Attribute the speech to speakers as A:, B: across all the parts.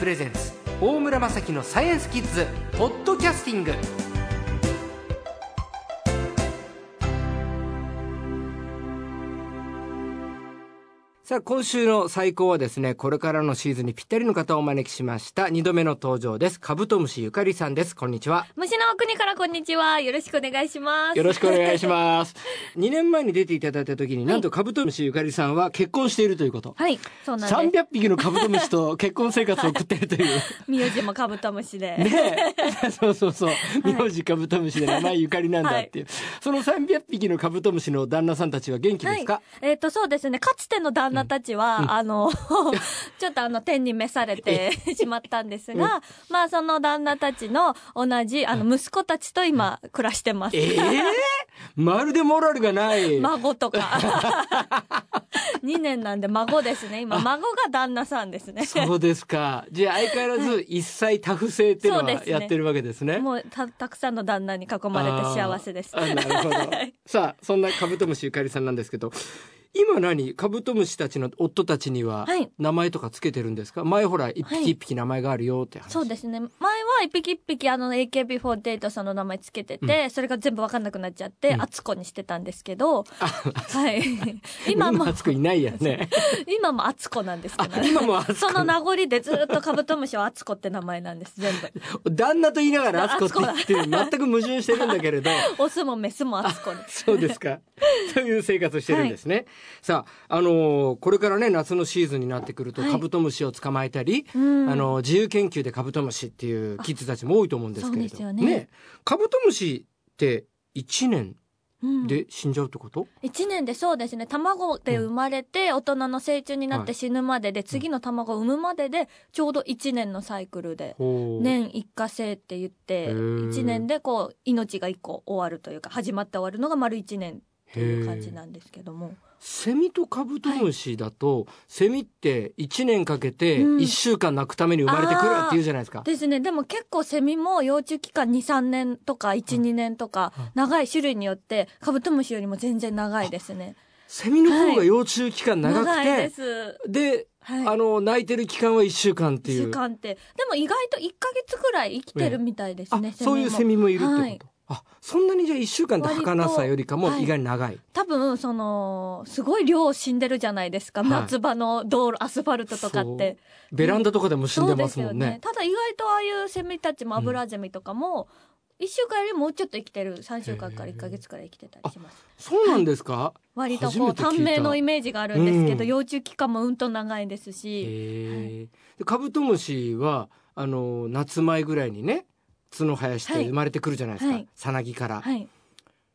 A: プレゼンツ大村雅樹のサイエンスキッズポッドキャスティング。さあ今週の最高はですねこれからのシーズンにぴったりの方をお招きしました。2度目の登場です。カブトムシゆかりさんです。こんにちは。
B: 虫の国からこんにちは。よろしくお願いします。
A: よろしくお願いします。2年前に出ていただいた時に、なんとカブトムシゆかりさんは結婚しているということ。
B: はい。そうなんです。
A: 300匹のカブトムシと結婚生活を送っているという。
B: 名字もカブトムシで。
A: ねえ。そうそうそう。名字カブトムシで名前ゆかりなんだっていう、その300匹のカブトムシの旦那さんたちは元気ですか、
B: えっ、とそうですね。かつての旦那たちは、あの ちょっとあの天に召されて しまったんですが、まあその旦那たちの同じあの息子たちと今暮らしてます、
A: ええまるでモラルがない。
B: 孫とか。2年なんで孫ですね。今孫が旦那さんですね。
A: そうですか。じゃあ相変わらず一切多不正っていうのはやってるわけですね。
B: もうたたくさんの旦那に囲まれて幸せです。
A: なるほど。さあ、そんなカブトムシゆかりさんなんですけど、今何？カブトムシたちの夫たちには
B: はい。
A: 名前とかつけてるんですか？前ほら一
B: はい。
A: 匹一匹名前があるよって話。
B: そうですね。前は一匹一匹あの AKB48 さんの名前つけてて、それが全部わかんなくなっちゃって、
A: うん。
B: あつこにしてたんですけどはい。
A: 今
B: 今も
A: も。つくいないやね。
B: 今もあつこなんですけど、
A: あ今もあつこ。
B: その名残でずっとカブトムシはあつこって名前なんです全部。
A: 旦那と言いながらあつこって言って全く矛盾してるんだけれど。
B: オスもメスもあつこ
A: そうですか。という生活をしてるんですね。さあ、あのーこれからね、夏のシーズンになってくると、
B: はい。
A: カブトムシを捕まえたり、
B: うん。
A: あのー自由研究でカブトムシっていうキッズたちも多いと思うんですけれど。
B: そうですよね。
A: カブトムシって1年
B: うん。
A: で死んじゃうってこと、
B: 1年でそうですね。卵で生まれて大人の成虫になっ
A: はい。
B: て死ぬまでで、次の卵を産むまででちょうど1年のサイクルで年一過性って言って
A: へー。
B: 1年でこう命が1個終わるというか始まって終わるのが丸1年という感じなんですけども。
A: セミとカブトムシだと、セミって1年かけて
B: うん。
A: 1週間泣くために生まれてくるって言うじゃないですか。
B: ですね。でも結構セミも幼虫期間23年とか12年とか
A: うん。
B: 長い種類によってカブトムシよりも全然長いですね。
A: セミの方が幼虫期間長く
B: 長い
A: て、
B: です。
A: で、
B: はい。
A: あの、泣いてる期間は1週間ってい
B: 1
A: う。
B: 週間って。でも意外と1ヶ月ぐらい生きてるみたいです
A: あ
B: ね、
A: そういうセミもいるってこと、
B: はい
A: あそんなにじゃあ1週間って儚さよりかも意外に長い、
B: 多分そのすごい量死んでるじゃないですか、
A: はい。
B: 夏場の道路アスファルトとかって。
A: ベランダとかでも死んでますもんね。
B: そうですよただ意外とああいうセミたちもアブラゼミとかも、1週間よりもうちょっと生きてる。3週間から1か月くらい生きてたりします。
A: そうなんですか、
B: 割と
A: 初
B: こう短命のイメージがあるんですけど、
A: うん。
B: 幼虫期間もうんと長いです
A: へ
B: し、
A: カブトムシはあの夏前ぐらいにね角生やして
B: はい。
A: 生まれてくるじゃないですか、
B: はい。
A: さなぎから、
B: はい、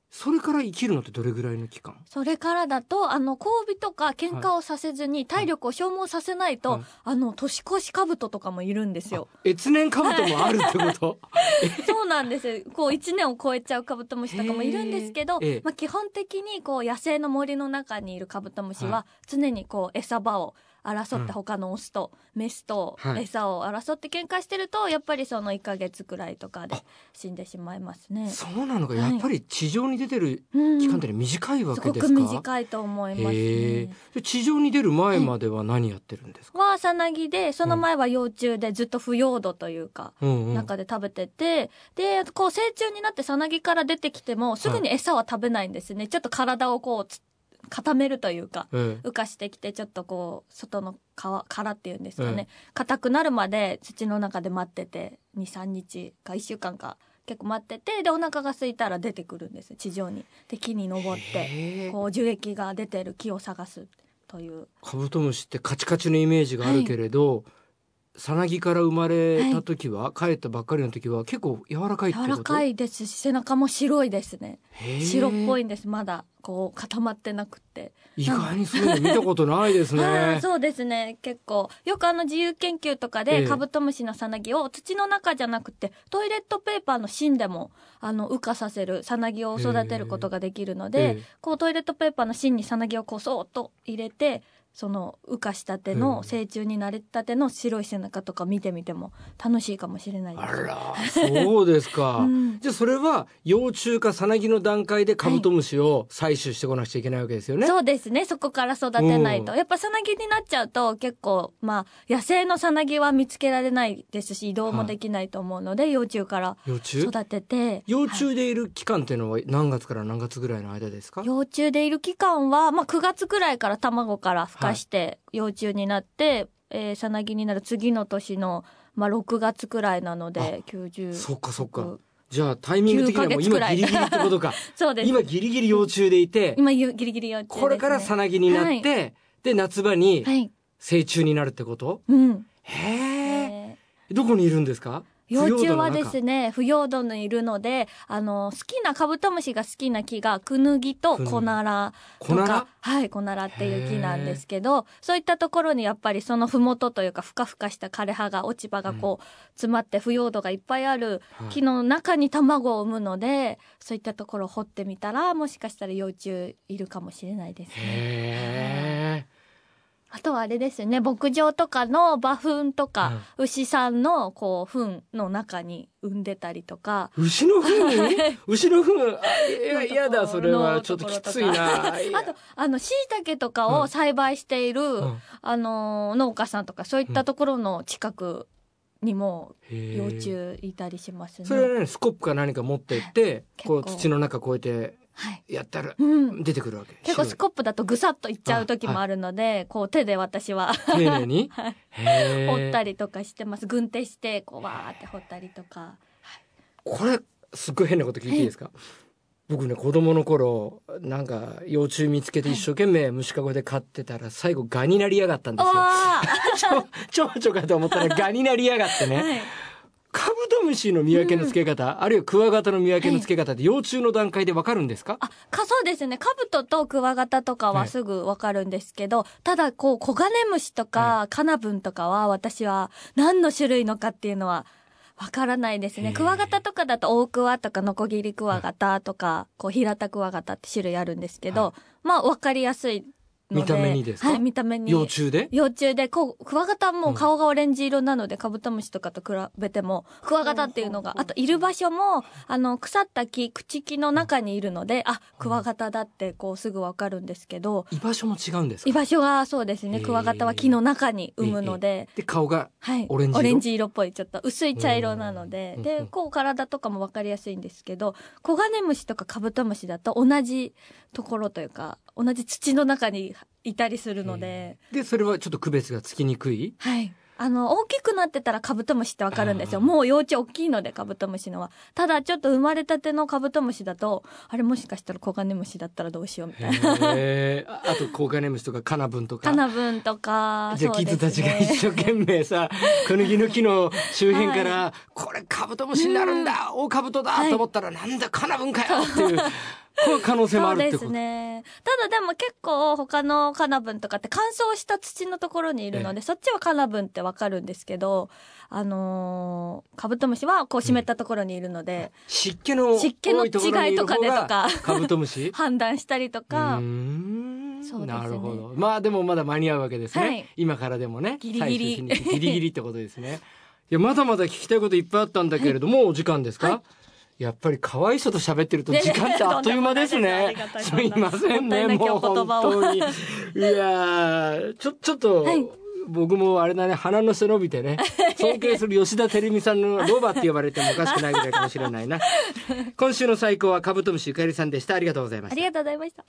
A: それから生きるのってどれぐらいの期間？
B: それからだとあの交尾とか喧嘩をさせずに体力を消耗させないと、
A: はい。
B: あの年越しカブトとかもいるんですよ。
A: 越年カブトもあるってこと、
B: そうなんです。よこう1年を超えちゃうカブトムシとかもいるんですけど、まあ、基本的にこう野生の森の中にいるカブトムシ
A: は
B: は常にこう餌場を争って
A: うん。
B: 他のオスとメスと
A: はい。
B: 餌を争って喧嘩してるとやっぱりその1ヶ月くらいとかで死んでしまいますね。
A: そうなのか。
B: はい。
A: やっぱり地上に出てる
B: うん。
A: 期間って短いわけですか、
B: 短いと思いますね。
A: で地上に出る前までは何やってるんですか、
B: はさなぎでその前は幼虫でずっと腐葉土というか、
A: うんうん。
B: 中で食べててでこう成虫になってさなぎから出てきてもすぐに餌は食べないんですね、ちょっと体をこうつ固めるというか
A: ええ。
B: 浮かしてきてちょっとこう外の皮殻っていうんですか
A: え
B: ね硬くなるまで土の中で待ってて23日か1週間か結構待っててでお腹が空いたら出てくるんです地上に。で木に登ってこう樹液が出てる木を探すという。
A: カブトムシってカチカチのイメージがあるけれど、さなぎから生まれた時は、帰ったばっかりの時は結構柔らかいってこと？
B: 柔らかいですし背中も白いですね。白っぽいんですまだ。こう固まってなくって。
A: 意外にそういうの見たことないです
B: あ
A: ね
B: ー そうですね。結構。よくあの自由研究とか
A: ええ。
B: でカブトムシのさなぎを土の中じゃなくてトイレットペーパーの芯でもあの羽化させるさなぎを育てることができるので、
A: ええ。
B: こうトイレットペーパーの芯にさなぎをこうそーっと入れてその羽化したての成虫になれたての白い背中とか見てみても楽しいかもしれないです。
A: あら、そうですか。
B: うん
A: じゃあそれは幼虫かさなぎの段階でカブトムシを採取してこなくちゃいけないわけですよね。
B: そうですね。そこから育てないと。
A: うん
B: やっぱさなぎになっちゃうと結構、まあ、野生のさなぎは見つけられないですし、移動もできないと思うので、幼虫から育てて。
A: 幼
B: はい
A: 虫でいる期間っていうのは何月から何月ぐらいの間ですか、
B: 幼虫でいる期間は、まあ、9月ぐらいから卵から孵化して、幼虫になって、えーさなぎになる次の年の、まあ、6月くらいなので、90。
A: そっかそっか。じゃあタイミング的にはもう
B: 9ヶ月くらい
A: 今ギリギリってことか。
B: そうです。
A: 今ギリギリ幼虫でいて、
B: 今、ゆギリギリ幼虫ね。
A: これからさなぎになって、
B: はい
A: で夏場に
B: はい。
A: 成虫になるってこと、
B: うん。
A: へえ。
B: えー
A: どこにいるんですか？
B: 幼虫はで
A: ね
B: すね、腐葉土にいるので、あの、好きな、カブトムシが好きな木が、クヌギとコナラと
A: コナラ？
B: か、はい、コナラっていう木なんですけど、そういったところにやっぱりそのふもとというか、ふかふかした枯れ葉が、落ち葉がこう、詰まって腐葉土がいっぱいある
A: はい。
B: 木の中に卵を産むので、そういったところを掘ってみたら、もしかしたら幼虫いるかもしれないですね。あとはあれですね、牧場とかの馬糞とか、牛さんのこう、糞の中に産んでたりとか、
A: 牛の糞に？牛の糞？あいや、
B: のところ
A: やだ、それは。ちょっときついな。
B: あと、あの、椎茸とかを栽培している、
A: うん。
B: あの、農家さんとか、そういったところの近くにも幼虫いたりしますね。
A: それはね、スコップか何か持ってって、こう土の中こうやって
B: はい。
A: やったら
B: うん。
A: 出てくるわけ。
B: 結構スコップだとぐさっといっちゃう時もあるので、こう手で私は
A: 丁寧に？
B: 掘ったりとかしてます。軍手して、こうわーって掘ったりとか。
A: これ、すっごい変なこと聞いていいですか？僕ね、子供の頃、なんか、幼虫見つけて一生懸命虫かごで飼ってたら、最後ガになりやがったんですよ。
B: わ
A: ちょ、ちょかと思ったらガになりやがって
B: ー
A: ね。ブトムシの見分けの付け方、あるいはクワガタの見分けの付け方って幼虫の段階でわかるんですか？
B: あ、か、そうですね。カブトとクワガタとか
A: は
B: はいすぐわかるんですけど、ただ、こう、コガネムシとか、カナブンとかは、私は何の種類のかっていうのは、わからないですね。クワガタとかだと、大クワとか、ノコギリクワガタとか、こう、ヒラタクワガタって種類あるんですけど、
A: は
B: まあ、わかりやすい。
A: 見た目にですか？
B: はい、見た目に。
A: 幼虫で？
B: 幼虫で、こう、クワガタも顔がオレンジ色なので、カブトムシとかと比べても、クワガタっていうのが、あと、いる場所も、あの、腐った木、朽木の中にいるので、あ、クワガタだって、こう、すぐわかるんですけど、
A: 居場所も違うんですか？
B: 居場所がそうですね、クワガタは木の中に産むので、
A: で、顔が、
B: はい。
A: オレンジ色？
B: 色っぽい、ちょっと薄い茶色なので
A: う、ん。
B: で、こう体とかもわかりやすいんですけど、コガネムシとかカブトムシだと同じところというか、同じ土の中にいたりするので、
A: で、それはちょっと区別がつきにくい？
B: はい。あの、大きくなってたらカブトムシってわかるんですよ。もう幼虫大きいので、カブトムシのは。ただ、ちょっと生まれたてのカブトムシだと、あれもしかしたらコガネムシだったらどうしようみたいな。
A: へえ。ああと、コウカネムシとかカナブンとか。
B: カナブンとか、
A: じゃあ、
B: ね
A: ッズたちが一生懸命さ、クヌギの木の周辺から、これカブトムシになるんだ、大カブトだ
B: はい
A: と思ったら、なんだカナブンかよっていう、この可能性も
B: そうで
A: あるってこと。
B: すね。ただでも結構他のカナブンとかって乾燥した土のところにいるので、そっちはカナブンってわかるんですけど、あのーカブトムシはこう湿ったところにいるので、
A: 湿気の
B: 湿気の違いとかでとか
A: カブトムシ？
B: 判断したりとか
A: うー、ん
B: そうですね
A: なるほど。まあでもまだ間に合うわけですね。
B: はい
A: 今からでもね。
B: ギリギリ
A: ギリギリってことですね。いや、まだまだ聞きたいこといっぱいあったんだけれども、もうお時間ですか、
B: はい
A: やっぱり可愛い人と喋ってると時間ってあっという間ですね
B: すい
A: ませんね、
B: も
A: う本当に。いやー、ちょ、ちょっと、
B: はい
A: 僕もあれだね、鼻の背伸びてね、尊敬する吉田照美さんのロバって呼ばれてもおかしくないぐらいかもしれないな。今週の最高はカブトムシゆかりさんでした。ありがとうございました
B: あり。がとうございました。